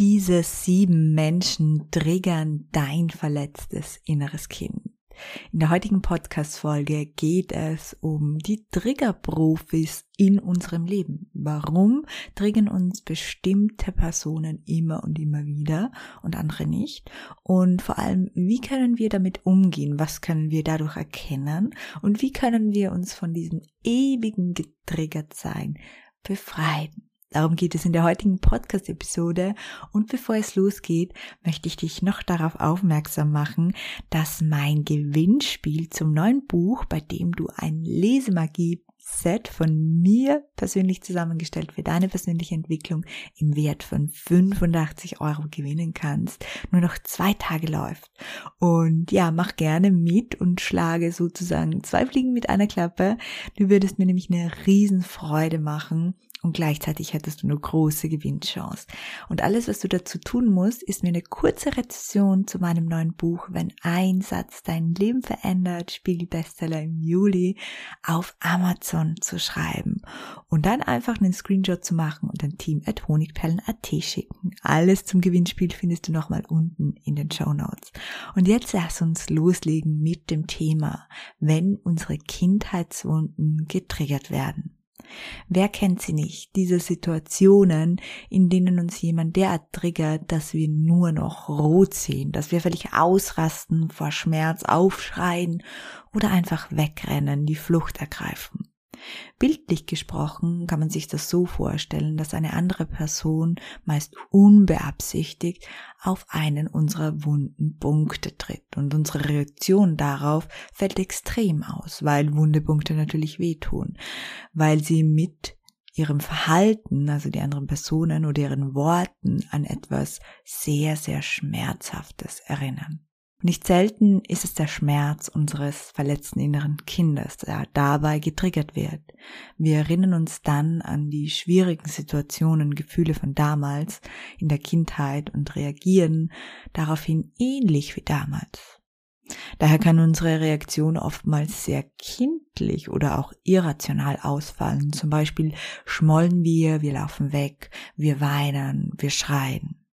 Diese sieben Menschen triggern dein verletztes inneres Kind. In der heutigen Podcast-Folge geht es um die Triggerprofis in unserem Leben. Warum triggern uns bestimmte Personen immer und immer wieder und andere nicht? Und vor allem, wie können wir damit umgehen? Was können wir dadurch erkennen? Und wie können wir uns von diesem ewigen Getriggertsein befreien? Darum geht es in der heutigen Podcast-Episode. Und bevor es losgeht, möchte ich dich noch darauf aufmerksam machen, dass mein Gewinnspiel zum neuen Buch, bei dem du ein Lesemagie Set von mir persönlich zusammengestellt für deine persönliche Entwicklung im Wert von 85 Euro gewinnen kannst, nur noch zwei Tage läuft. Und ja, mach gerne mit und schlage sozusagen zwei Fliegen mit einer Klappe. Du würdest mir nämlich eine Riesenfreude machen, und gleichzeitig hättest du eine große Gewinnchance. Und alles, was du dazu tun musst, ist mir eine kurze Rezession zu meinem neuen Buch, wenn ein Satz dein Leben verändert, Spiegel-Bestseller im Juli, auf Amazon zu schreiben. Und dann einfach einen Screenshot zu machen und ein Team at honigperlen.at schicken. Alles zum Gewinnspiel findest du nochmal unten in den Show Notes. Und jetzt lass uns loslegen mit dem Thema, wenn unsere Kindheitswunden getriggert werden. Wer kennt sie nicht? Diese Situationen, in denen uns jemand derart triggert, dass wir nur noch rot sehen, dass wir völlig ausrasten, vor Schmerz aufschreien oder einfach wegrennen, die Flucht ergreifen. Bildlich gesprochen kann man sich das so vorstellen, dass eine andere Person meist unbeabsichtigt auf einen unserer wunden Punkte tritt und unsere Reaktion darauf fällt extrem aus, weil wunde Punkte natürlich wehtun, weil sie mit ihrem Verhalten, also die anderen Personen oder ihren Worten an etwas sehr, sehr Schmerzhaftes erinnern. Nicht selten ist es der Schmerz unseres verletzten inneren Kindes, der dabei getriggert wird. Wir erinnern uns dann an die schwierigen Situationen, Gefühle von damals in der Kindheit und reagieren daraufhin ähnlich wie damals. Daher kann unsere Reaktion oftmals sehr kindlich oder auch irrational ausfallen. Zum Beispiel schmollen wir, wir laufen weg, wir weinen, wir schreien.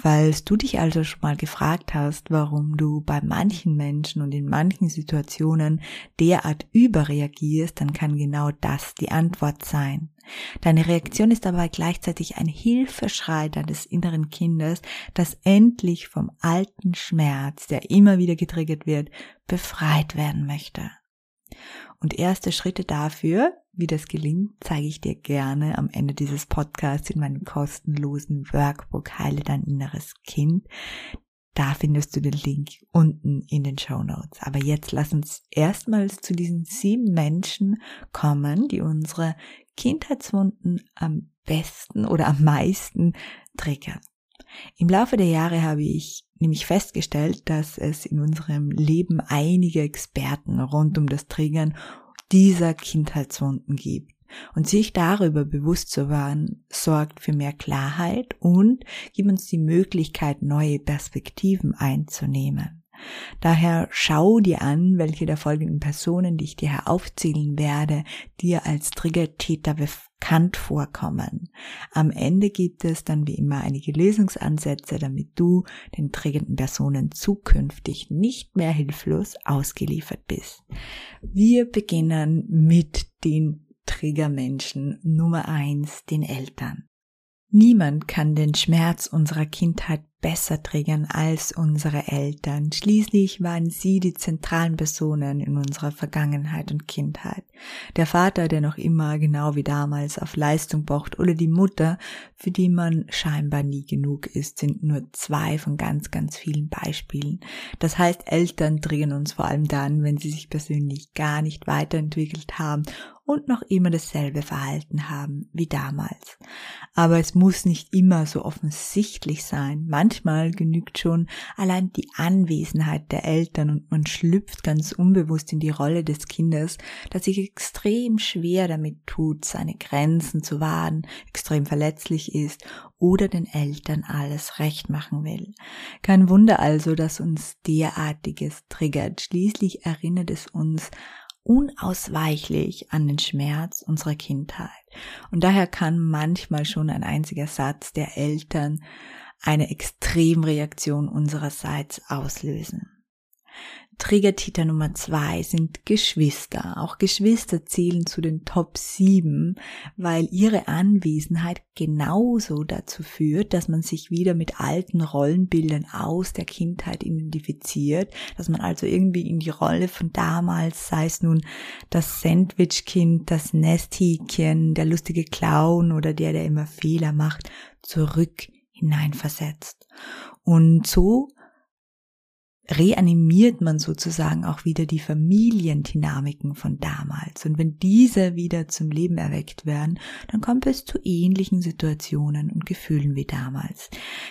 Falls du dich also schon mal gefragt hast, warum du bei manchen Menschen und in manchen Situationen derart überreagierst, dann kann genau das die Antwort sein. Deine Reaktion ist aber gleichzeitig ein Hilfeschrei deines inneren Kindes, das endlich vom alten Schmerz, der immer wieder getriggert wird, befreit werden möchte. Und erste Schritte dafür, wie das gelingt, zeige ich dir gerne am Ende dieses Podcasts in meinem kostenlosen Workbook Heile dein inneres Kind. Da findest du den Link unten in den Show Notes. Aber jetzt lass uns erstmals zu diesen sieben Menschen kommen, die unsere Kindheitswunden am besten oder am meisten triggern. Im Laufe der Jahre habe ich nämlich festgestellt, dass es in unserem Leben einige Experten rund um das Triggern dieser Kindheitswunden gibt. Und sich darüber bewusst zu werden, sorgt für mehr Klarheit und gibt uns die Möglichkeit, neue Perspektiven einzunehmen. Daher schau dir an, welche der folgenden Personen, die ich dir hier aufzählen werde, dir als Triggertäter bekannt vorkommen. Am Ende gibt es dann wie immer einige Lösungsansätze, damit du den triggernden Personen zukünftig nicht mehr hilflos ausgeliefert bist. Wir beginnen mit den Triggermenschen Nummer eins, den Eltern. Niemand kann den Schmerz unserer Kindheit besser triggern als unsere Eltern. Schließlich waren sie die zentralen Personen in unserer Vergangenheit und Kindheit. Der Vater, der noch immer genau wie damals auf Leistung pocht, oder die Mutter, für die man scheinbar nie genug ist, sind nur zwei von ganz, ganz vielen Beispielen. Das heißt, Eltern triggern uns vor allem dann, wenn sie sich persönlich gar nicht weiterentwickelt haben und noch immer dasselbe Verhalten haben wie damals. Aber es muss nicht immer so offensichtlich sein. Manchmal genügt schon allein die Anwesenheit der Eltern und man schlüpft ganz unbewusst in die Rolle des Kindes, das sich extrem schwer damit tut, seine Grenzen zu wahren, extrem verletzlich ist oder den Eltern alles recht machen will. Kein Wunder also, dass uns derartiges triggert. Schließlich erinnert es uns unausweichlich an den Schmerz unserer Kindheit. Und daher kann manchmal schon ein einziger Satz der Eltern eine Extremreaktion unsererseits auslösen. Triggertäter Nummer zwei sind Geschwister. Auch Geschwister zählen zu den Top 7, weil ihre Anwesenheit genauso dazu führt, dass man sich wieder mit alten Rollenbildern aus der Kindheit identifiziert, dass man also irgendwie in die Rolle von damals, sei es nun das Sandwichkind, das Nesthäkchen, der lustige Clown oder der, der immer Fehler macht, zurück hineinversetzt. Und so reanimiert man sozusagen auch wieder die Familiendynamiken von damals. Und wenn diese wieder zum Leben erweckt werden, dann kommt es zu ähnlichen Situationen und Gefühlen wie damals.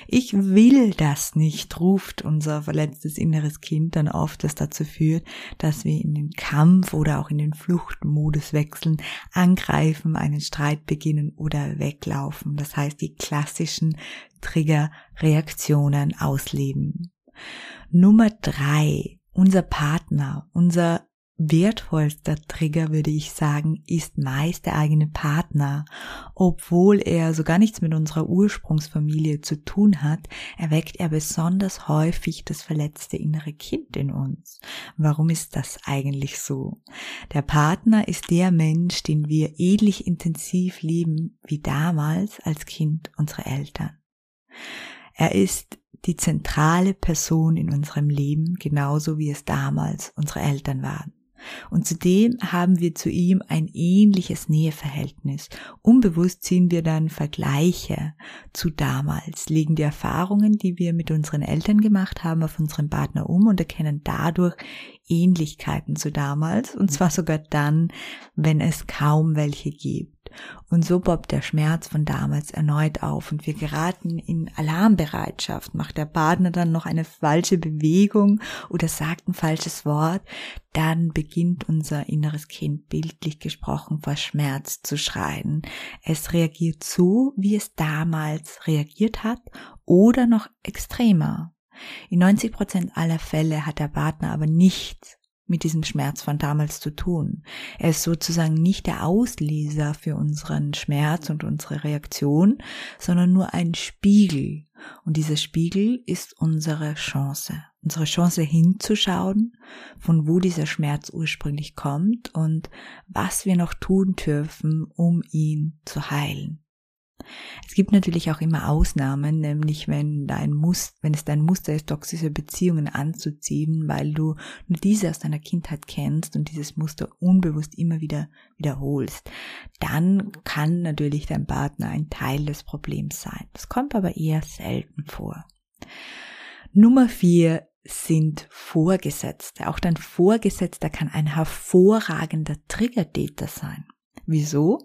Ich will das nicht, ruft unser verletztes inneres Kind dann oft, das dazu führt, dass wir in den Kampf oder auch in den Fluchtmodus wechseln, angreifen, einen Streit beginnen oder weglaufen. Das heißt, die klassischen Triggerreaktionen ausleben. Nummer drei, unser Partner, unser wertvollster Trigger, würde ich sagen, ist meist der eigene Partner. Obwohl er so gar nichts mit unserer Ursprungsfamilie zu tun hat, erweckt er besonders häufig das verletzte innere Kind in uns. Warum ist das eigentlich so? Der Partner ist der Mensch, den wir ähnlich intensiv lieben wie damals als Kind unsere Eltern. Er ist die zentrale Person in unserem Leben, genauso wie es damals unsere Eltern waren. Und zudem haben wir zu ihm ein ähnliches Näheverhältnis. Unbewusst ziehen wir dann Vergleiche zu damals, legen die Erfahrungen, die wir mit unseren Eltern gemacht haben, auf unseren Partner um und erkennen dadurch Ähnlichkeiten zu damals, und zwar sogar dann, wenn es kaum welche gibt. Und so bobbt der Schmerz von damals erneut auf und wir geraten in Alarmbereitschaft. Macht der Partner dann noch eine falsche Bewegung oder sagt ein falsches Wort, dann beginnt unser inneres Kind bildlich gesprochen vor Schmerz zu schreien. Es reagiert so, wie es damals reagiert hat oder noch extremer. In 90 Prozent aller Fälle hat der Partner aber nichts mit diesem Schmerz von damals zu tun. Er ist sozusagen nicht der Auslöser für unseren Schmerz und unsere Reaktion, sondern nur ein Spiegel. Und dieser Spiegel ist unsere Chance. Unsere Chance hinzuschauen, von wo dieser Schmerz ursprünglich kommt und was wir noch tun dürfen, um ihn zu heilen. Es gibt natürlich auch immer Ausnahmen, nämlich wenn dein Muster, wenn es dein Muster ist, toxische Beziehungen anzuziehen, weil du nur diese aus deiner Kindheit kennst und dieses Muster unbewusst immer wieder wiederholst, dann kann natürlich dein Partner ein Teil des Problems sein. Das kommt aber eher selten vor. Nummer vier sind Vorgesetzte. Auch dein Vorgesetzter kann ein hervorragender Triggertäter sein. Wieso?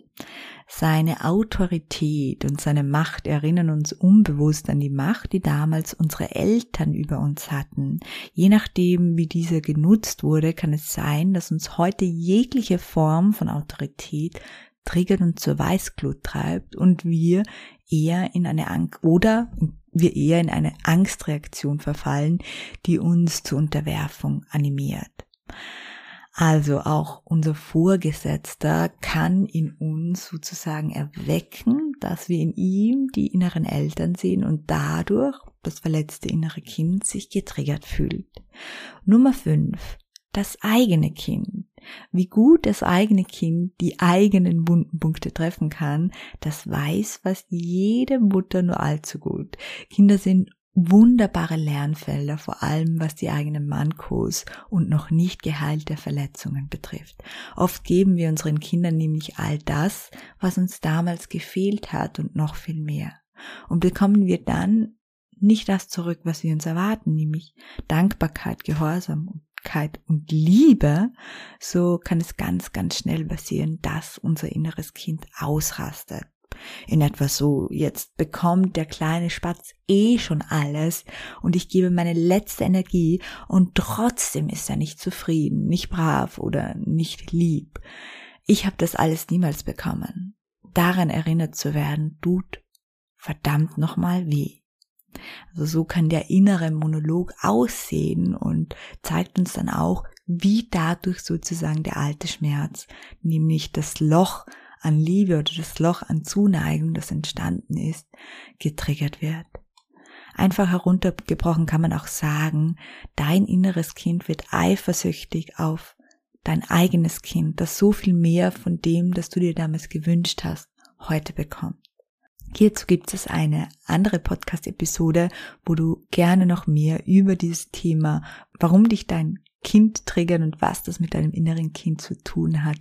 Seine Autorität und seine Macht erinnern uns unbewusst an die Macht, die damals unsere Eltern über uns hatten. Je nachdem, wie diese genutzt wurde, kann es sein, dass uns heute jegliche Form von Autorität triggert und zur Weißglut treibt und wir eher in eine Angst oder wir eher in eine Angstreaktion verfallen, die uns zur Unterwerfung animiert. Also auch unser Vorgesetzter kann in uns sozusagen erwecken, dass wir in ihm die inneren Eltern sehen und dadurch das verletzte innere Kind sich getriggert fühlt. Nummer fünf: Das eigene Kind. Wie gut das eigene Kind die eigenen bunten Punkte treffen kann, das weiß was jede Mutter nur allzu gut. Kinder sind wunderbare Lernfelder, vor allem was die eigenen Mankos und noch nicht geheilte Verletzungen betrifft. Oft geben wir unseren Kindern nämlich all das, was uns damals gefehlt hat und noch viel mehr. Und bekommen wir dann nicht das zurück, was wir uns erwarten, nämlich Dankbarkeit, Gehorsamkeit und Liebe, so kann es ganz, ganz schnell passieren, dass unser inneres Kind ausrastet. In etwas so, jetzt bekommt der kleine Spatz eh schon alles und ich gebe meine letzte Energie und trotzdem ist er nicht zufrieden, nicht brav oder nicht lieb. Ich habe das alles niemals bekommen. Daran erinnert zu werden, tut verdammt nochmal weh. Also so kann der innere Monolog aussehen und zeigt uns dann auch, wie dadurch sozusagen der alte Schmerz, nämlich das Loch an Liebe oder das Loch an Zuneigung, das entstanden ist, getriggert wird. Einfach heruntergebrochen kann man auch sagen, dein inneres Kind wird eifersüchtig auf dein eigenes Kind, das so viel mehr von dem, das du dir damals gewünscht hast, heute bekommt. Hierzu gibt es eine andere Podcast-Episode, wo du gerne noch mehr über dieses Thema, warum dich dein Kind triggern und was das mit deinem inneren Kind zu tun hat,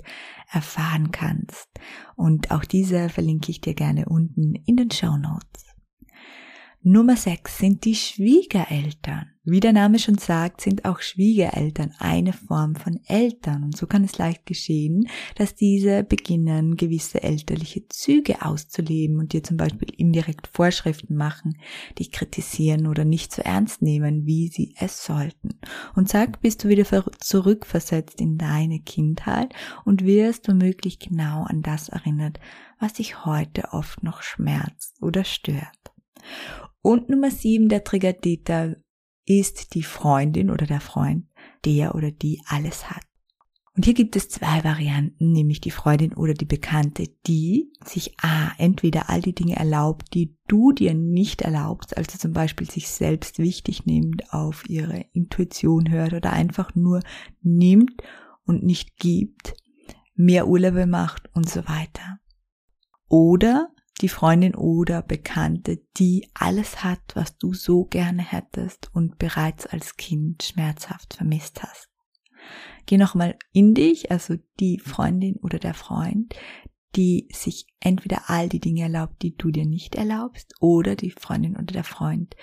erfahren kannst. Und auch diese verlinke ich dir gerne unten in den Show Notes. Nummer 6 sind die Schwiegereltern. Wie der Name schon sagt, sind auch Schwiegereltern eine Form von Eltern. Und so kann es leicht geschehen, dass diese beginnen, gewisse elterliche Züge auszuleben und dir zum Beispiel indirekt Vorschriften machen, dich kritisieren oder nicht so ernst nehmen, wie sie es sollten. Und sag, bist du wieder zurückversetzt in deine Kindheit und wirst womöglich genau an das erinnert, was dich heute oft noch schmerzt oder stört. Und Nummer sieben, der Triggertäter ist die Freundin oder der Freund, der oder die alles hat. Und hier gibt es zwei Varianten, nämlich die Freundin oder die Bekannte, die sich A, entweder all die Dinge erlaubt, die du dir nicht erlaubst, also zum Beispiel sich selbst wichtig nimmt, auf ihre Intuition hört oder einfach nur nimmt und nicht gibt, mehr Urlaube macht und so weiter. Oder die Freundin oder Bekannte, die alles hat, was du so gerne hättest und bereits als Kind schmerzhaft vermisst hast. Geh nochmal in dich, also die Freundin oder der Freund, die sich entweder all die Dinge erlaubt, die du dir nicht erlaubst, oder die Freundin oder der Freund,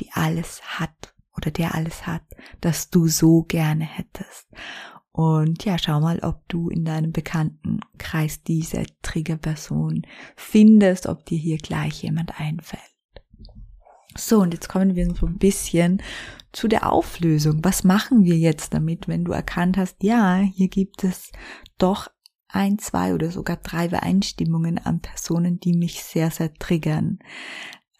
die alles hat oder der alles hat, das du so gerne hättest. Und ja, schau mal, ob du in deinem Bekanntenkreis diese Triggerperson findest, ob dir hier gleich jemand einfällt. So, und jetzt kommen wir so ein bisschen zu der Auflösung. Was machen wir jetzt damit, wenn du erkannt hast, ja, hier gibt es doch ein, zwei oder sogar drei Übereinstimmungen an Personen, die mich sehr, sehr triggern.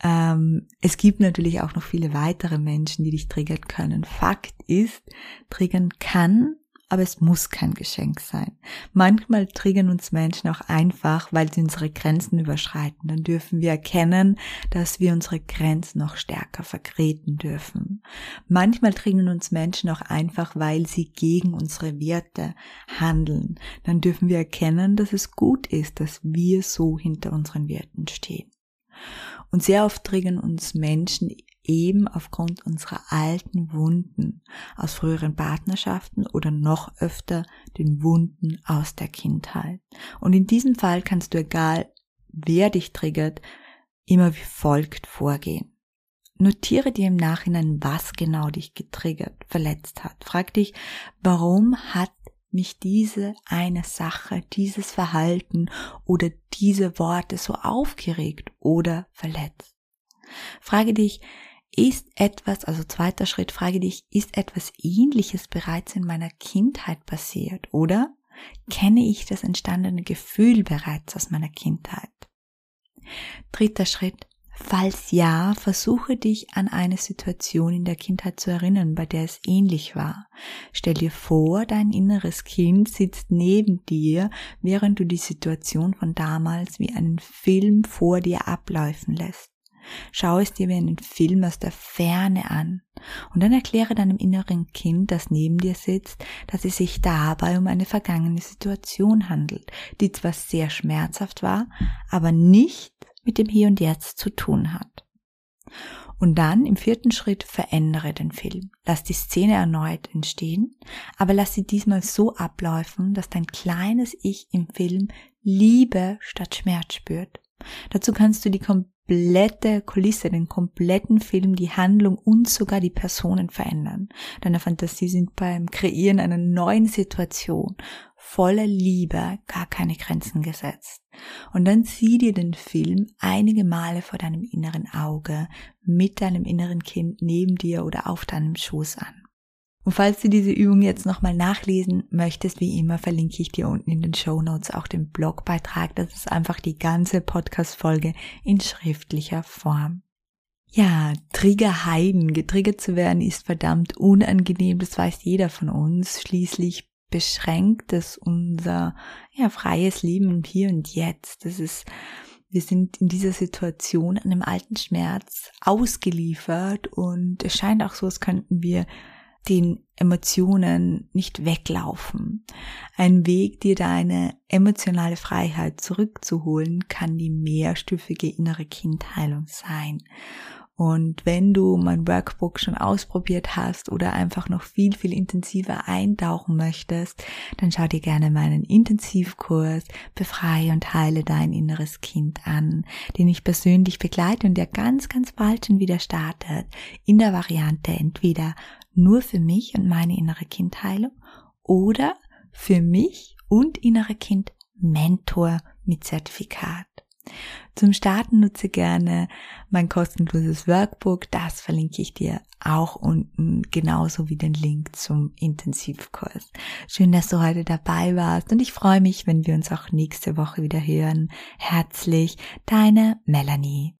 Ähm, es gibt natürlich auch noch viele weitere Menschen, die dich triggern können. Fakt ist, triggern kann aber es muss kein Geschenk sein. Manchmal triggern uns Menschen auch einfach, weil sie unsere Grenzen überschreiten. Dann dürfen wir erkennen, dass wir unsere Grenzen noch stärker vertreten dürfen. Manchmal triggern uns Menschen auch einfach, weil sie gegen unsere Werte handeln. Dann dürfen wir erkennen, dass es gut ist, dass wir so hinter unseren Werten stehen. Und sehr oft triggern uns Menschen eben aufgrund unserer alten Wunden aus früheren Partnerschaften oder noch öfter den Wunden aus der Kindheit. Und in diesem Fall kannst du, egal wer dich triggert, immer wie folgt vorgehen. Notiere dir im Nachhinein, was genau dich getriggert, verletzt hat. Frag dich, warum hat mich diese eine Sache, dieses Verhalten oder diese Worte so aufgeregt oder verletzt? Frage dich, ist etwas, also zweiter Schritt, frage dich, ist etwas ähnliches bereits in meiner Kindheit passiert oder kenne ich das entstandene Gefühl bereits aus meiner Kindheit? Dritter Schritt, falls ja, versuche dich an eine Situation in der Kindheit zu erinnern, bei der es ähnlich war. Stell dir vor, dein inneres Kind sitzt neben dir, während du die Situation von damals wie einen Film vor dir abläufen lässt. Schau es dir wie einen Film aus der Ferne an und dann erkläre deinem inneren Kind, das neben dir sitzt, dass es sich dabei um eine vergangene Situation handelt, die zwar sehr schmerzhaft war, aber nicht mit dem Hier und Jetzt zu tun hat. Und dann im vierten Schritt verändere den Film. Lass die Szene erneut entstehen, aber lass sie diesmal so abläufen, dass dein kleines Ich im Film Liebe statt Schmerz spürt. Dazu kannst du die komplette Kulisse, den kompletten Film, die Handlung und sogar die Personen verändern. Deine Fantasie sind beim Kreieren einer neuen Situation voller Liebe gar keine Grenzen gesetzt. Und dann sieh dir den Film einige Male vor deinem inneren Auge mit deinem inneren Kind neben dir oder auf deinem Schoß an. Und falls du diese Übung jetzt nochmal nachlesen möchtest, wie immer verlinke ich dir unten in den Show Notes auch den Blogbeitrag. Das ist einfach die ganze Podcast-Folge in schriftlicher Form. Ja, Triggerheiden, getriggert zu werden ist verdammt unangenehm, das weiß jeder von uns. Schließlich beschränkt es unser ja, freies Leben Hier und Jetzt. Das ist, wir sind in dieser Situation einem alten Schmerz ausgeliefert und es scheint auch so, als könnten wir den Emotionen nicht weglaufen. Ein Weg, dir deine emotionale Freiheit zurückzuholen, kann die mehrstufige innere Kindheilung sein. Und wenn du mein Workbook schon ausprobiert hast oder einfach noch viel, viel intensiver eintauchen möchtest, dann schau dir gerne meinen Intensivkurs Befreie und heile dein inneres Kind an, den ich persönlich begleite und der ganz, ganz bald schon wieder startet in der Variante entweder nur für mich und meine innere Kindheilung oder für mich und innere Kind Mentor mit Zertifikat. Zum Starten nutze gerne mein kostenloses Workbook. Das verlinke ich dir auch unten, genauso wie den Link zum Intensivkurs. Schön, dass du heute dabei warst und ich freue mich, wenn wir uns auch nächste Woche wieder hören. Herzlich, deine Melanie.